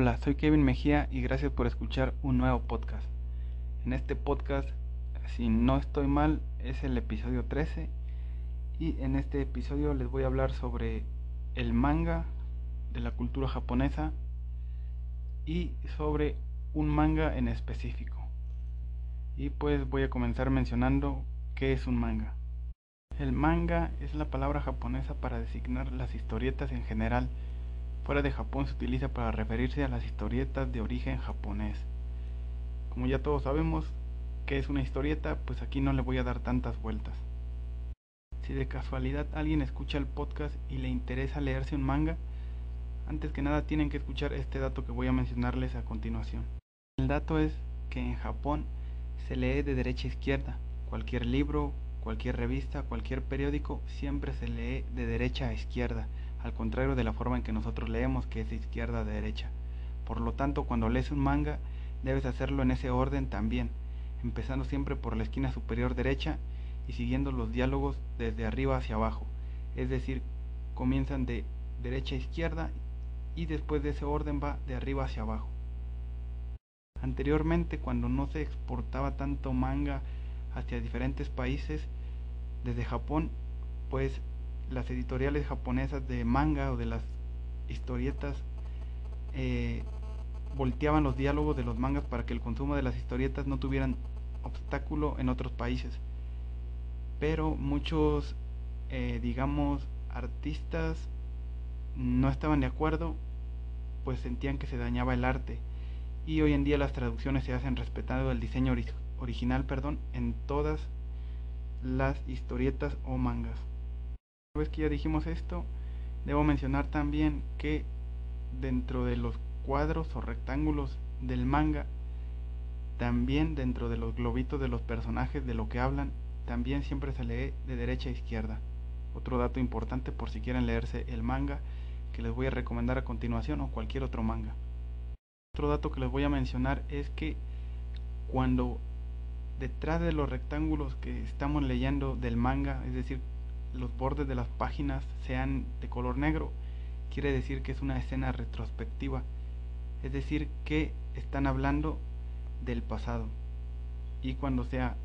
Hola, soy Kevin Mejía y gracias por escuchar un nuevo podcast. En este podcast, si no estoy mal, es el episodio 13 y en este episodio les voy a hablar sobre el manga de la cultura japonesa y sobre un manga en específico. Y pues voy a comenzar mencionando qué es un manga. El manga es la palabra japonesa para designar las historietas en general fuera de Japón se utiliza para referirse a las historietas de origen japonés. Como ya todos sabemos que es una historieta, pues aquí no le voy a dar tantas vueltas. Si de casualidad alguien escucha el podcast y le interesa leerse un manga, antes que nada tienen que escuchar este dato que voy a mencionarles a continuación. El dato es que en Japón se lee de derecha a izquierda. Cualquier libro, cualquier revista, cualquier periódico siempre se lee de derecha a izquierda al contrario de la forma en que nosotros leemos, que es de izquierda a derecha. Por lo tanto, cuando lees un manga, debes hacerlo en ese orden también, empezando siempre por la esquina superior derecha y siguiendo los diálogos desde arriba hacia abajo. Es decir, comienzan de derecha a izquierda y después de ese orden va de arriba hacia abajo. Anteriormente, cuando no se exportaba tanto manga hacia diferentes países, desde Japón, pues las editoriales japonesas de manga o de las historietas eh, volteaban los diálogos de los mangas para que el consumo de las historietas no tuvieran obstáculo en otros países. Pero muchos, eh, digamos, artistas no estaban de acuerdo, pues sentían que se dañaba el arte. Y hoy en día las traducciones se hacen respetando el diseño original perdón, en todas las historietas o mangas vez que ya dijimos esto, debo mencionar también que dentro de los cuadros o rectángulos del manga, también dentro de los globitos de los personajes de lo que hablan, también siempre se lee de derecha a izquierda. Otro dato importante por si quieren leerse el manga que les voy a recomendar a continuación o cualquier otro manga. Otro dato que les voy a mencionar es que cuando detrás de los rectángulos que estamos leyendo del manga, es decir, los bordes de las páginas sean de color negro, quiere decir que es una escena retrospectiva, es decir, que están hablando del pasado. Y cuando sea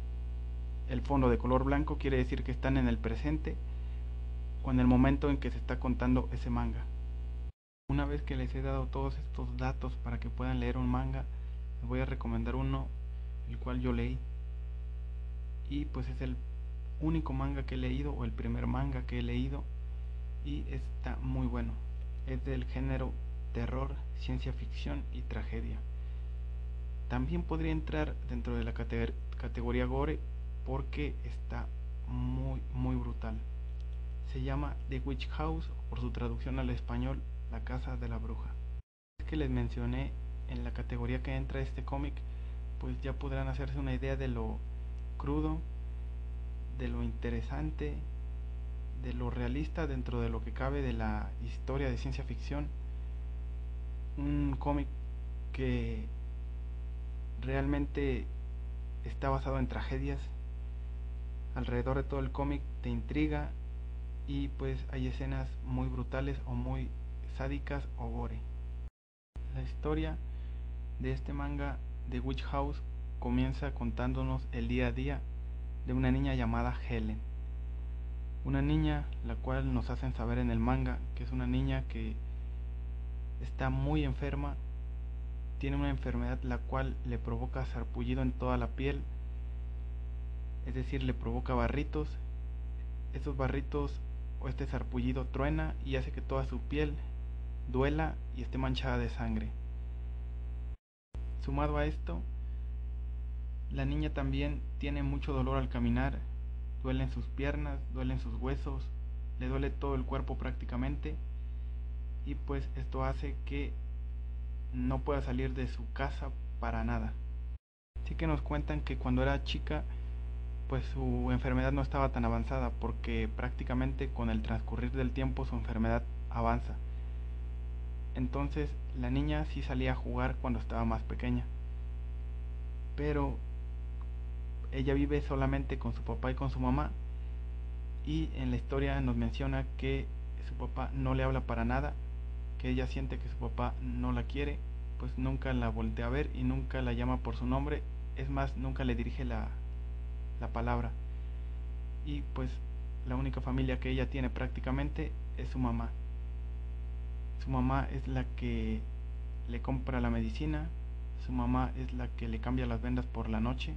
el fondo de color blanco, quiere decir que están en el presente o en el momento en que se está contando ese manga. Una vez que les he dado todos estos datos para que puedan leer un manga, les voy a recomendar uno, el cual yo leí. Y pues es el único manga que he leído o el primer manga que he leído y está muy bueno. Es del género terror, ciencia ficción y tragedia. También podría entrar dentro de la categoría gore porque está muy muy brutal. Se llama The Witch House por su traducción al español La casa de la bruja. Que les mencioné en la categoría que entra este cómic, pues ya podrán hacerse una idea de lo crudo de lo interesante, de lo realista dentro de lo que cabe de la historia de ciencia ficción. Un cómic que realmente está basado en tragedias. Alrededor de todo el cómic te intriga y pues hay escenas muy brutales o muy sádicas o gore. La historia de este manga de Witch House comienza contándonos el día a día de una niña llamada Helen. Una niña la cual nos hacen saber en el manga que es una niña que está muy enferma, tiene una enfermedad la cual le provoca sarpullido en toda la piel, es decir, le provoca barritos. Esos barritos o este sarpullido truena y hace que toda su piel duela y esté manchada de sangre. Sumado a esto, la niña también tiene mucho dolor al caminar, duelen sus piernas, duelen sus huesos, le duele todo el cuerpo prácticamente y pues esto hace que no pueda salir de su casa para nada. Así que nos cuentan que cuando era chica pues su enfermedad no estaba tan avanzada porque prácticamente con el transcurrir del tiempo su enfermedad avanza. Entonces la niña sí salía a jugar cuando estaba más pequeña. Pero ella vive solamente con su papá y con su mamá y en la historia nos menciona que su papá no le habla para nada, que ella siente que su papá no la quiere pues nunca la voltea a ver y nunca la llama por su nombre, es más, nunca le dirige la, la palabra. Y pues la única familia que ella tiene prácticamente es su mamá. Su mamá es la que le compra la medicina, su mamá es la que le cambia las vendas por la noche,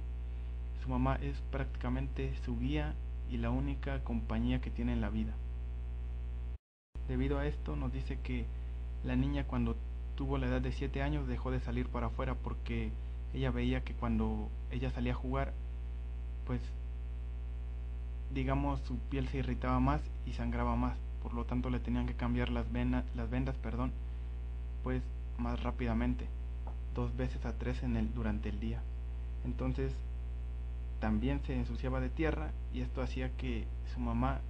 mamá es prácticamente su guía y la única compañía que tiene en la vida. Debido a esto nos dice que la niña cuando tuvo la edad de 7 años dejó de salir para afuera porque ella veía que cuando ella salía a jugar, pues digamos su piel se irritaba más y sangraba más, por lo tanto le tenían que cambiar las, venas, las vendas, perdón, pues más rápidamente, dos veces a tres en el, durante el día. Entonces también se ensuciaba de tierra y esto hacía que su mamá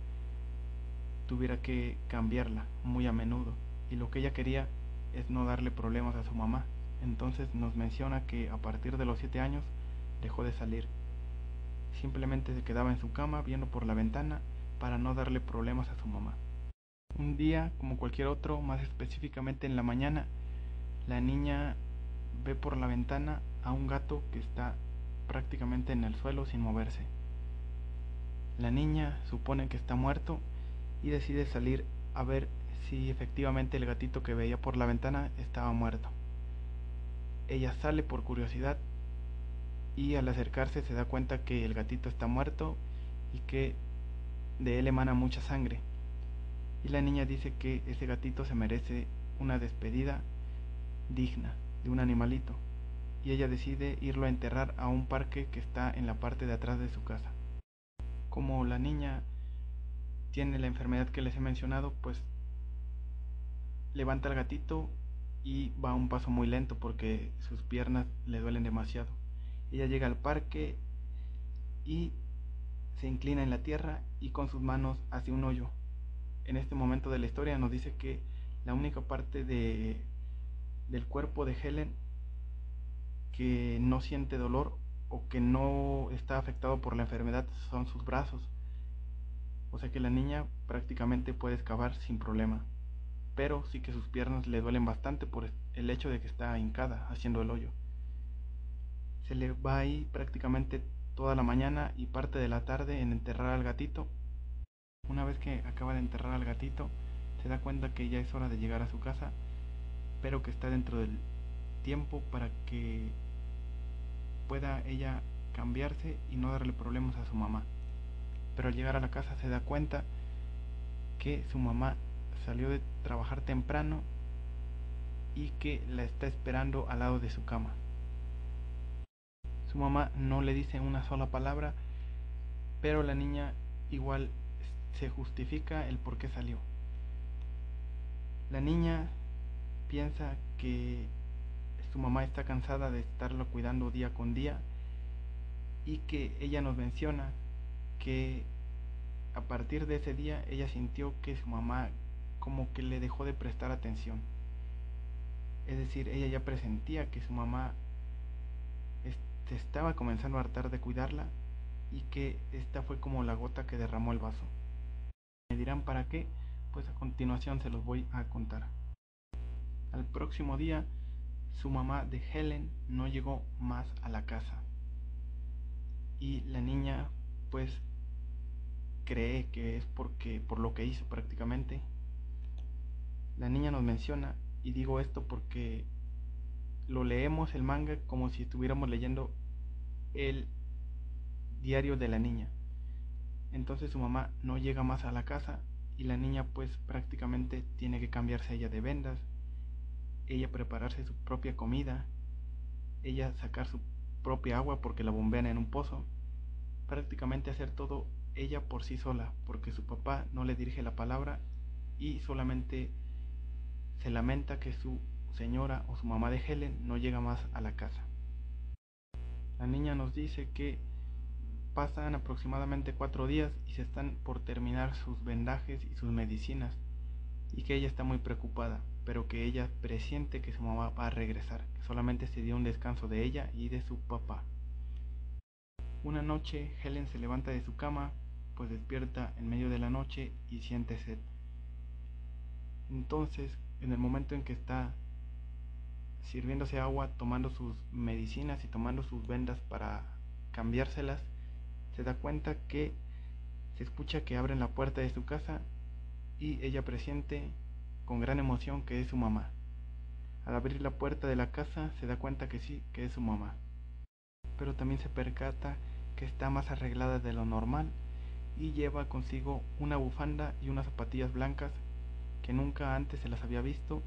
tuviera que cambiarla muy a menudo y lo que ella quería es no darle problemas a su mamá. Entonces nos menciona que a partir de los siete años dejó de salir. Simplemente se quedaba en su cama viendo por la ventana para no darle problemas a su mamá. Un día, como cualquier otro, más específicamente en la mañana, la niña ve por la ventana a un gato que está prácticamente en el suelo sin moverse. La niña supone que está muerto y decide salir a ver si efectivamente el gatito que veía por la ventana estaba muerto. Ella sale por curiosidad y al acercarse se da cuenta que el gatito está muerto y que de él emana mucha sangre. Y la niña dice que ese gatito se merece una despedida digna de un animalito. Y ella decide irlo a enterrar a un parque que está en la parte de atrás de su casa. Como la niña tiene la enfermedad que les he mencionado, pues levanta al gatito y va a un paso muy lento porque sus piernas le duelen demasiado. Ella llega al parque y se inclina en la tierra y con sus manos hace un hoyo. En este momento de la historia nos dice que la única parte de, del cuerpo de Helen que no siente dolor o que no está afectado por la enfermedad son sus brazos. O sea que la niña prácticamente puede excavar sin problema pero sí que sus piernas le duelen bastante por el hecho de que está hincada haciendo el hoyo. Se le va ahí prácticamente toda la mañana y parte de la tarde en enterrar al gatito. Una vez que acaba de enterrar al gatito, se da cuenta que ya es hora de llegar a su casa, pero que está dentro del tiempo para que pueda ella cambiarse y no darle problemas a su mamá. Pero al llegar a la casa se da cuenta que su mamá salió de trabajar temprano y que la está esperando al lado de su cama. Su mamá no le dice una sola palabra, pero la niña igual se justifica el por qué salió. La niña piensa que su mamá está cansada de estarlo cuidando día con día y que ella nos menciona que a partir de ese día ella sintió que su mamá como que le dejó de prestar atención. Es decir, ella ya presentía que su mamá se estaba comenzando a hartar de cuidarla y que esta fue como la gota que derramó el vaso. Me dirán para qué, pues a continuación se los voy a contar. Al próximo día, su mamá de Helen no llegó más a la casa. Y la niña pues cree que es porque por lo que hizo prácticamente la niña nos menciona, y digo esto porque lo leemos el manga como si estuviéramos leyendo el diario de la niña. Entonces su mamá no llega más a la casa y la niña pues prácticamente tiene que cambiarse ella de vendas, ella prepararse su propia comida, ella sacar su propia agua porque la bombean en un pozo, prácticamente hacer todo ella por sí sola porque su papá no le dirige la palabra y solamente se lamenta que su señora o su mamá de Helen no llega más a la casa. La niña nos dice que pasan aproximadamente cuatro días y se están por terminar sus vendajes y sus medicinas y que ella está muy preocupada, pero que ella presiente que su mamá va a regresar, que solamente se dio un descanso de ella y de su papá. Una noche Helen se levanta de su cama, pues despierta en medio de la noche y siente sed. Entonces en el momento en que está sirviéndose agua, tomando sus medicinas y tomando sus vendas para cambiárselas, se da cuenta que se escucha que abren la puerta de su casa y ella presiente con gran emoción que es su mamá. Al abrir la puerta de la casa se da cuenta que sí, que es su mamá. Pero también se percata que está más arreglada de lo normal y lleva consigo una bufanda y unas zapatillas blancas que nunca antes se las había visto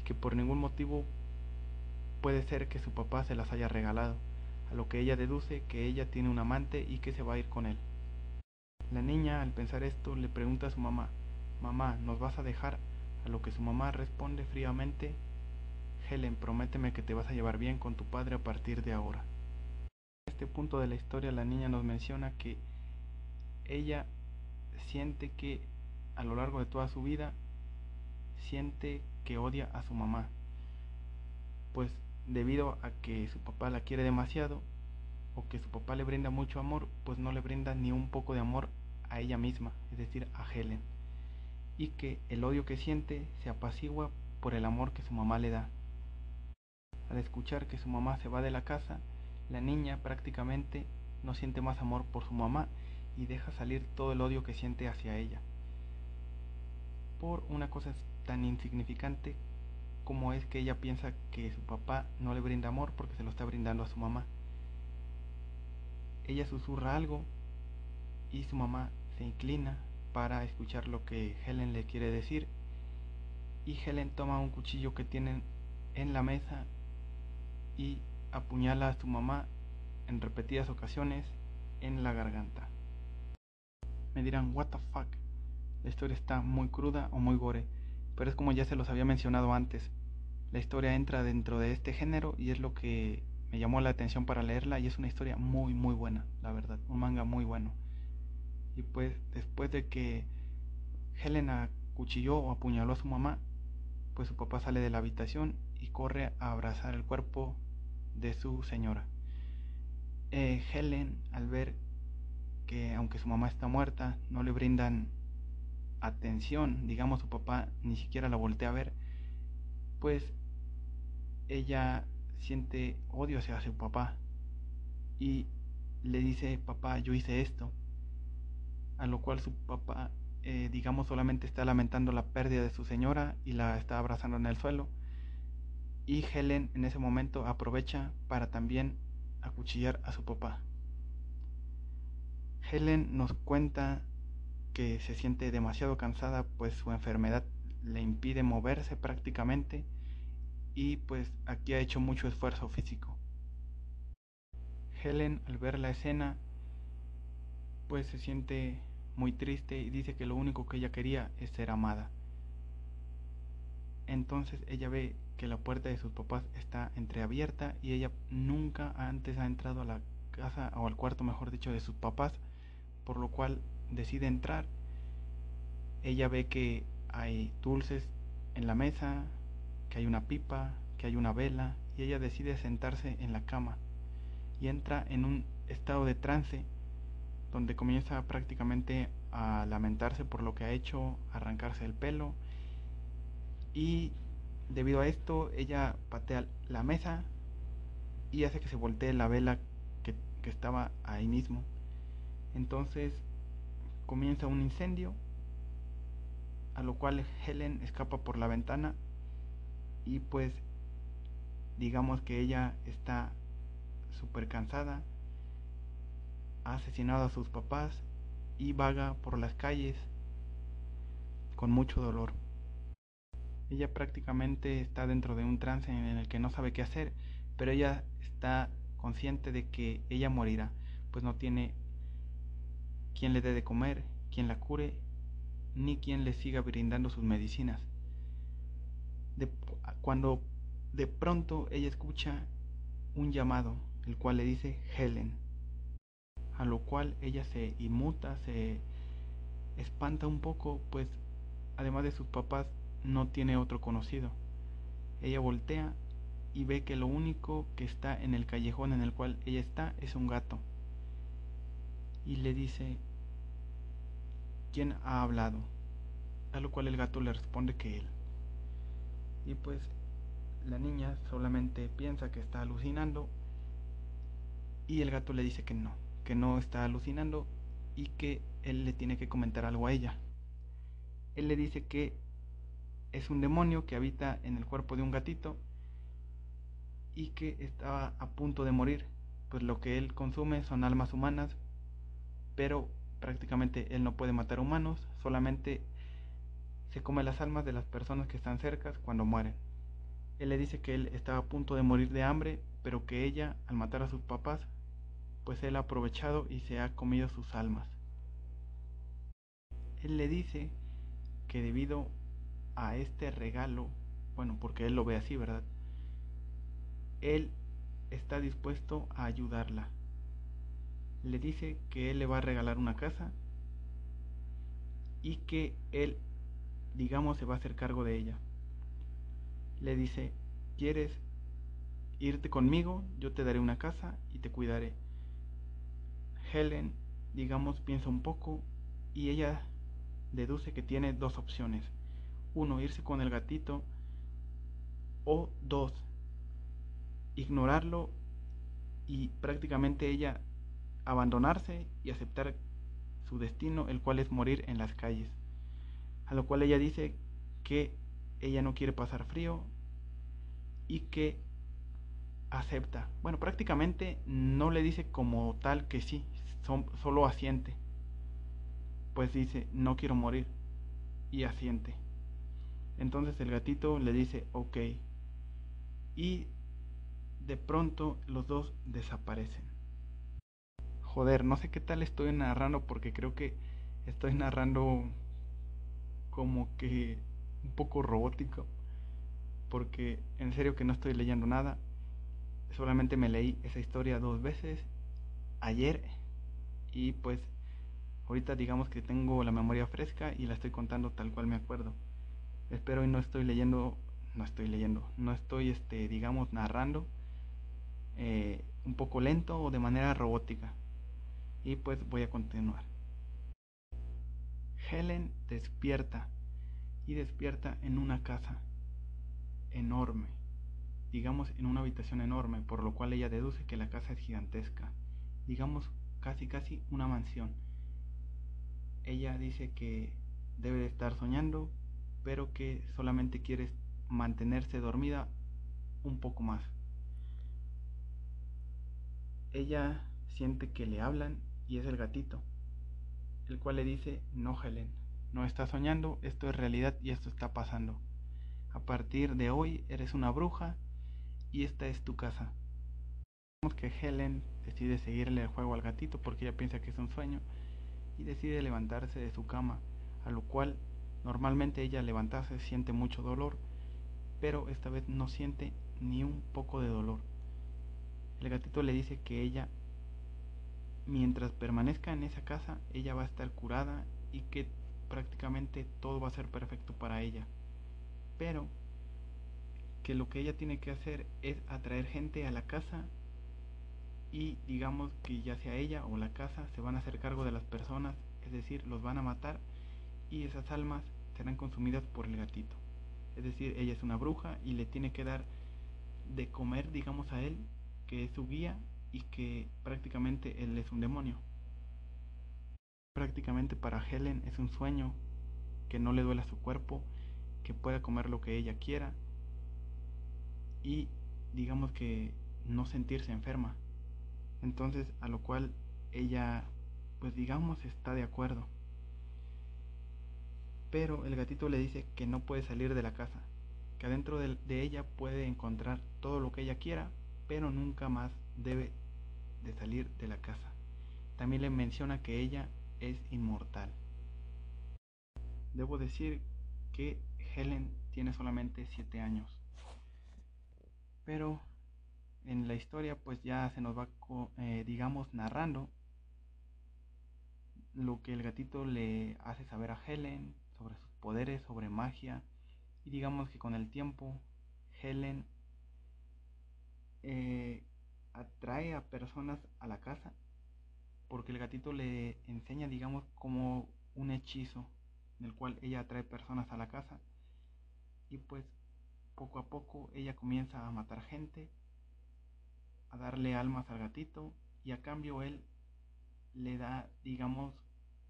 y que por ningún motivo puede ser que su papá se las haya regalado, a lo que ella deduce que ella tiene un amante y que se va a ir con él. La niña, al pensar esto, le pregunta a su mamá, Mamá, ¿nos vas a dejar? A lo que su mamá responde fríamente, Helen, prométeme que te vas a llevar bien con tu padre a partir de ahora. En este punto de la historia la niña nos menciona que ella siente que a lo largo de toda su vida siente que odia a su mamá, pues debido a que su papá la quiere demasiado o que su papá le brinda mucho amor, pues no le brinda ni un poco de amor a ella misma, es decir, a Helen, y que el odio que siente se apacigua por el amor que su mamá le da. Al escuchar que su mamá se va de la casa, la niña prácticamente no siente más amor por su mamá y deja salir todo el odio que siente hacia ella. Por una cosa tan insignificante como es que ella piensa que su papá no le brinda amor porque se lo está brindando a su mamá. Ella susurra algo y su mamá se inclina para escuchar lo que Helen le quiere decir y Helen toma un cuchillo que tienen en la mesa y apuñala a su mamá en repetidas ocasiones en la garganta. Me dirán, what the fuck, la historia está muy cruda o muy gore, pero es como ya se los había mencionado antes. La historia entra dentro de este género y es lo que me llamó la atención para leerla y es una historia muy muy buena, la verdad, un manga muy bueno. Y pues después de que Helena cuchilló o apuñaló a su mamá, pues su papá sale de la habitación y corre a abrazar el cuerpo de su señora. Eh, Helen, al ver que aunque su mamá está muerta, no le brindan atención, digamos su papá ni siquiera la voltea a ver, pues ella siente odio hacia su papá y le dice, papá, yo hice esto, a lo cual su papá, eh, digamos, solamente está lamentando la pérdida de su señora y la está abrazando en el suelo y Helen en ese momento aprovecha para también acuchillar a su papá. Helen nos cuenta que se siente demasiado cansada pues su enfermedad le impide moverse prácticamente y pues aquí ha hecho mucho esfuerzo físico. Helen al ver la escena pues se siente muy triste y dice que lo único que ella quería es ser amada. Entonces ella ve que la puerta de sus papás está entreabierta y ella nunca antes ha entrado a la casa o al cuarto, mejor dicho, de sus papás, por lo cual decide entrar. Ella ve que hay dulces en la mesa, que hay una pipa, que hay una vela y ella decide sentarse en la cama y entra en un estado de trance donde comienza prácticamente a lamentarse por lo que ha hecho, arrancarse el pelo y Debido a esto, ella patea la mesa y hace que se voltee la vela que, estaba ahí mismo. Entonces comienza un incendio, a lo cual Helen escapa por la ventana y pues digamos que ella está súper cansada, ha asesinado a sus papás y vaga por las calles con mucho dolor. Ella prácticamente está dentro de un trance en el que no sabe qué hacer, pero ella está consciente de que ella morirá, pues no tiene quien le dé de comer, quien la cure, ni quien le siga brindando sus medicinas. Cuando de pronto ella escucha un llamado, el cual le dice Helen, a lo cual ella se inmuta, se espanta un poco, pues además de sus papás no tiene otro conocido. Ella voltea y ve que lo único que está en el callejón en el cual ella está es un gato. Y le dice, ¿quién ha hablado? A lo cual el gato le responde que él. Y pues la niña solamente piensa que está alucinando y el gato le dice que no, que no está alucinando y que él le tiene que comentar algo a ella. Él le dice que es un demonio que habita en el cuerpo de un gatito y que estaba a punto de morir, pues lo que él consume son almas humanas, pero prácticamente él no puede matar humanos, solamente se come las almas de las personas que están cerca cuando mueren. Él le dice que él estaba a punto de morir de hambre, pero que ella, al matar a sus papás, pues él ha aprovechado y se ha comido sus almas. Él le dice que debido a este regalo, bueno, porque él lo ve así, ¿verdad? Él está dispuesto a ayudarla. Le dice que él le va a regalar una casa y que él, digamos, se va a hacer cargo de ella. Le dice, ¿quieres irte conmigo? Yo te daré una casa y te cuidaré. Helen, digamos, piensa un poco y ella deduce que tiene dos opciones. Uno, irse con el gatito o dos, ignorarlo y prácticamente ella abandonarse y aceptar su destino, el cual es morir en las calles. A lo cual ella dice que ella no quiere pasar frío y que acepta. Bueno, prácticamente no le dice como tal que sí, solo asiente. Pues dice, no quiero morir y asiente. Entonces el gatito le dice, ok. Y de pronto los dos desaparecen. Joder, no sé qué tal estoy narrando porque creo que estoy narrando como que un poco robótico. Porque en serio que no estoy leyendo nada. Solamente me leí esa historia dos veces ayer y pues ahorita digamos que tengo la memoria fresca y la estoy contando tal cual me acuerdo. Espero y no estoy leyendo, no estoy leyendo, no estoy este digamos narrando eh, un poco lento o de manera robótica. Y pues voy a continuar. Helen despierta y despierta en una casa enorme, digamos en una habitación enorme, por lo cual ella deduce que la casa es gigantesca, digamos casi casi una mansión. Ella dice que debe de estar soñando, pero que solamente quiere mantenerse dormida un poco más ella siente que le hablan y es el gatito, el cual le dice, no Helen, no estás soñando, esto es realidad y esto está pasando. A partir de hoy eres una bruja y esta es tu casa. Que Helen decide seguirle el juego al gatito porque ella piensa que es un sueño y decide levantarse de su cama, a lo cual normalmente ella levantarse siente mucho dolor, pero esta vez no siente ni un poco de dolor. El gatito le dice que ella, mientras permanezca en esa casa, ella va a estar curada y que prácticamente todo va a ser perfecto para ella. Pero que lo que ella tiene que hacer es atraer gente a la casa y digamos que ya sea ella o la casa se van a hacer cargo de las personas, es decir, los van a matar y esas almas serán consumidas por el gatito. Es decir, ella es una bruja y le tiene que dar de comer, digamos, a él que es su guía y que prácticamente él es un demonio. Prácticamente para Helen es un sueño que no le duela su cuerpo, que pueda comer lo que ella quiera y digamos que no sentirse enferma. Entonces a lo cual ella pues digamos está de acuerdo. Pero el gatito le dice que no puede salir de la casa, que adentro de, ella puede encontrar todo lo que ella quiera, pero nunca más debe de salir de la casa. También le menciona que ella es inmortal. Debo decir que Helen tiene solamente 7 años. Pero en la historia pues ya se nos va, eh, digamos, narrando lo que el gatito le hace saber a Helen sobre sus poderes, sobre magia. Y digamos que con el tiempo Helen eh, atrae a personas a la casa porque el gatito le enseña, digamos, como un hechizo en el cual ella atrae personas a la casa y pues poco a poco ella comienza a matar gente, a darle almas al gatito y a cambio él le da, digamos,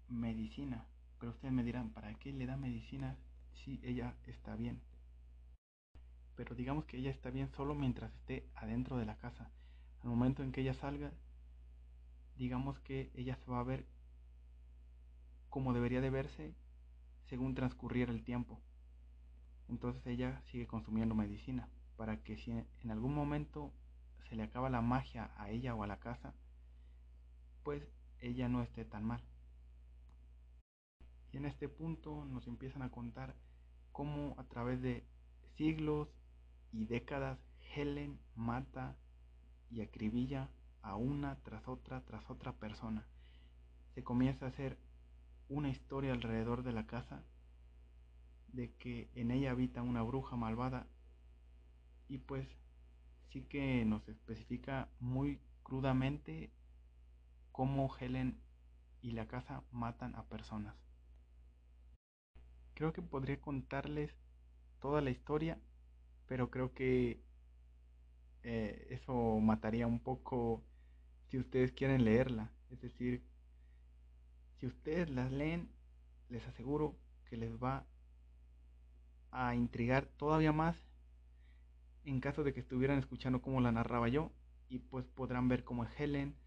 medicina. Pero ustedes me dirán, ¿para qué le da medicina si ella está bien? Pero digamos que ella está bien solo mientras esté adentro de la casa. Al momento en que ella salga, digamos que ella se va a ver como debería de verse según transcurriera el tiempo. Entonces ella sigue consumiendo medicina para que si en algún momento se le acaba la magia a ella o a la casa, pues ella no esté tan mal. Y en este punto nos empiezan a contar cómo a través de siglos y décadas Helen mata y acribilla a una tras otra tras otra persona. Se comienza a hacer una historia alrededor de la casa de que en ella habita una bruja malvada y pues sí que nos especifica muy crudamente cómo Helen y la casa matan a personas. Creo que podría contarles toda la historia, pero creo que eh, eso mataría un poco si ustedes quieren leerla. Es decir, si ustedes las leen, les aseguro que les va a intrigar todavía más en caso de que estuvieran escuchando cómo la narraba yo y pues podrán ver cómo es Helen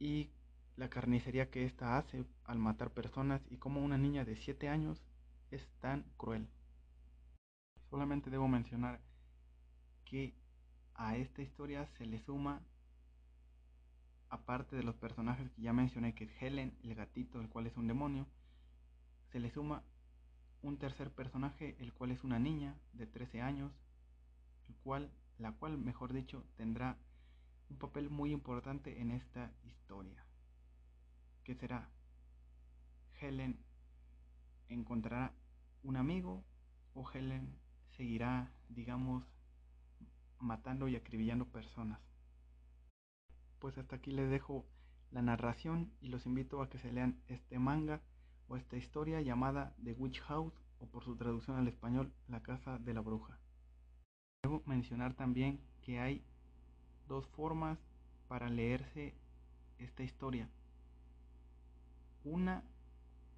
y la carnicería que ésta hace al matar personas y cómo una niña de 7 años es tan cruel. Solamente debo mencionar que a esta historia se le suma, aparte de los personajes que ya mencioné, que es Helen, el gatito, el cual es un demonio, se le suma un tercer personaje, el cual es una niña de 13 años, el cual, la cual, mejor dicho, tendrá un papel muy importante en esta historia. ¿Qué será? Helen encontrará un amigo o Helen seguirá, digamos, matando y acribillando personas. Pues hasta aquí les dejo la narración y los invito a que se lean este manga o esta historia llamada The Witch House o por su traducción al español La Casa de la Bruja. Debo mencionar también que hay dos formas para leerse esta historia. Una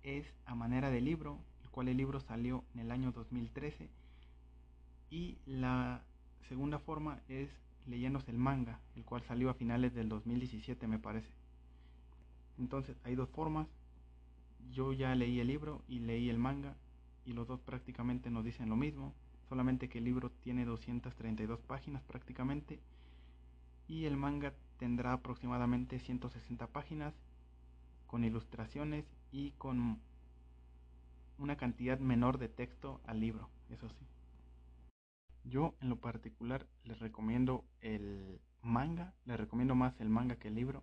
es a manera de libro, el cual el libro salió en el año 2013, y la segunda forma es leyéndose el manga, el cual salió a finales del 2017 me parece. Entonces hay dos formas. Yo ya leí el libro y leí el manga y los dos prácticamente nos dicen lo mismo, solamente que el libro tiene 232 páginas prácticamente y el manga tendrá aproximadamente 160 páginas con ilustraciones y con una cantidad menor de texto al libro, eso sí. Yo en lo particular les recomiendo el manga, les recomiendo más el manga que el libro,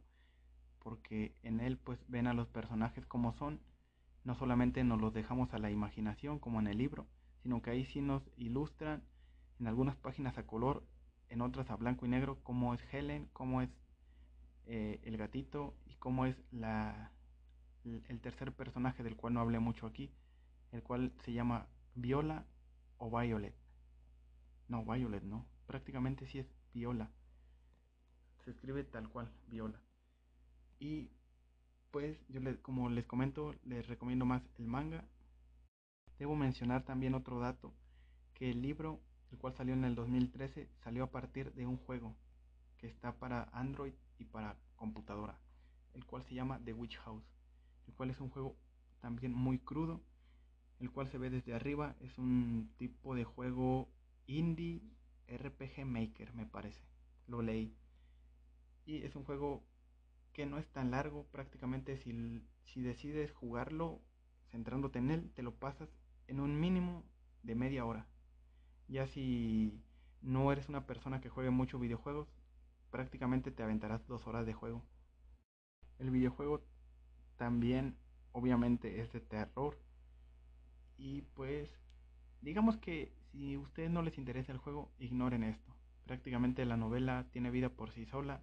porque en él pues ven a los personajes como son, no solamente nos los dejamos a la imaginación como en el libro, sino que ahí sí nos ilustran en algunas páginas a color en otras a blanco y negro cómo es Helen, cómo es eh, el gatito y cómo es la, el tercer personaje del cual no hablé mucho aquí, el cual se llama Viola o Violet. No, Violet no, prácticamente sí es Viola. Se escribe tal cual, Viola. Y pues yo les, como les comento, les recomiendo más el manga. Debo mencionar también otro dato, que el libro el cual salió en el 2013, salió a partir de un juego que está para Android y para computadora, el cual se llama The Witch House, el cual es un juego también muy crudo, el cual se ve desde arriba, es un tipo de juego indie RPG Maker, me parece, lo leí. Y es un juego que no es tan largo, prácticamente si, si decides jugarlo centrándote en él, te lo pasas en un mínimo de media hora. Ya si no eres una persona que juegue mucho videojuegos, prácticamente te aventarás dos horas de juego. El videojuego también obviamente es de terror. Y pues digamos que si a ustedes no les interesa el juego, ignoren esto. Prácticamente la novela tiene vida por sí sola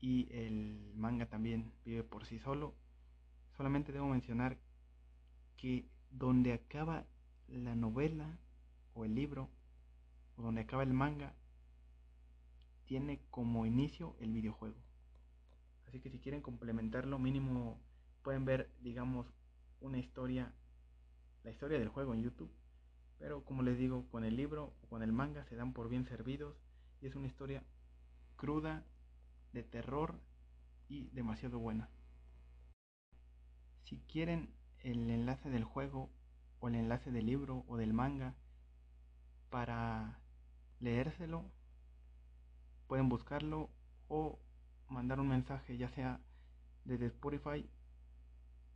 y el manga también vive por sí solo. Solamente debo mencionar que donde acaba la novela o el libro o donde acaba el manga tiene como inicio el videojuego. Así que si quieren complementarlo mínimo pueden ver digamos una historia, la historia del juego en YouTube. Pero como les digo, con el libro o con el manga se dan por bien servidos y es una historia cruda, de terror y demasiado buena. Si quieren el enlace del juego o el enlace del libro o del manga para leérselo, pueden buscarlo o mandar un mensaje ya sea desde Spotify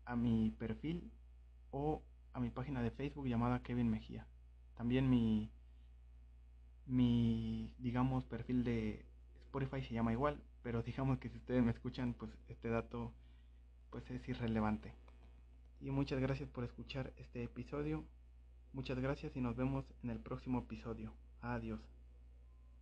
a mi perfil o a mi página de Facebook llamada Kevin Mejía. También mi mi digamos perfil de Spotify se llama igual, pero digamos que si ustedes me escuchan, pues este dato pues es irrelevante. Y muchas gracias por escuchar este episodio. Muchas gracias y nos vemos en el próximo episodio. Adiós.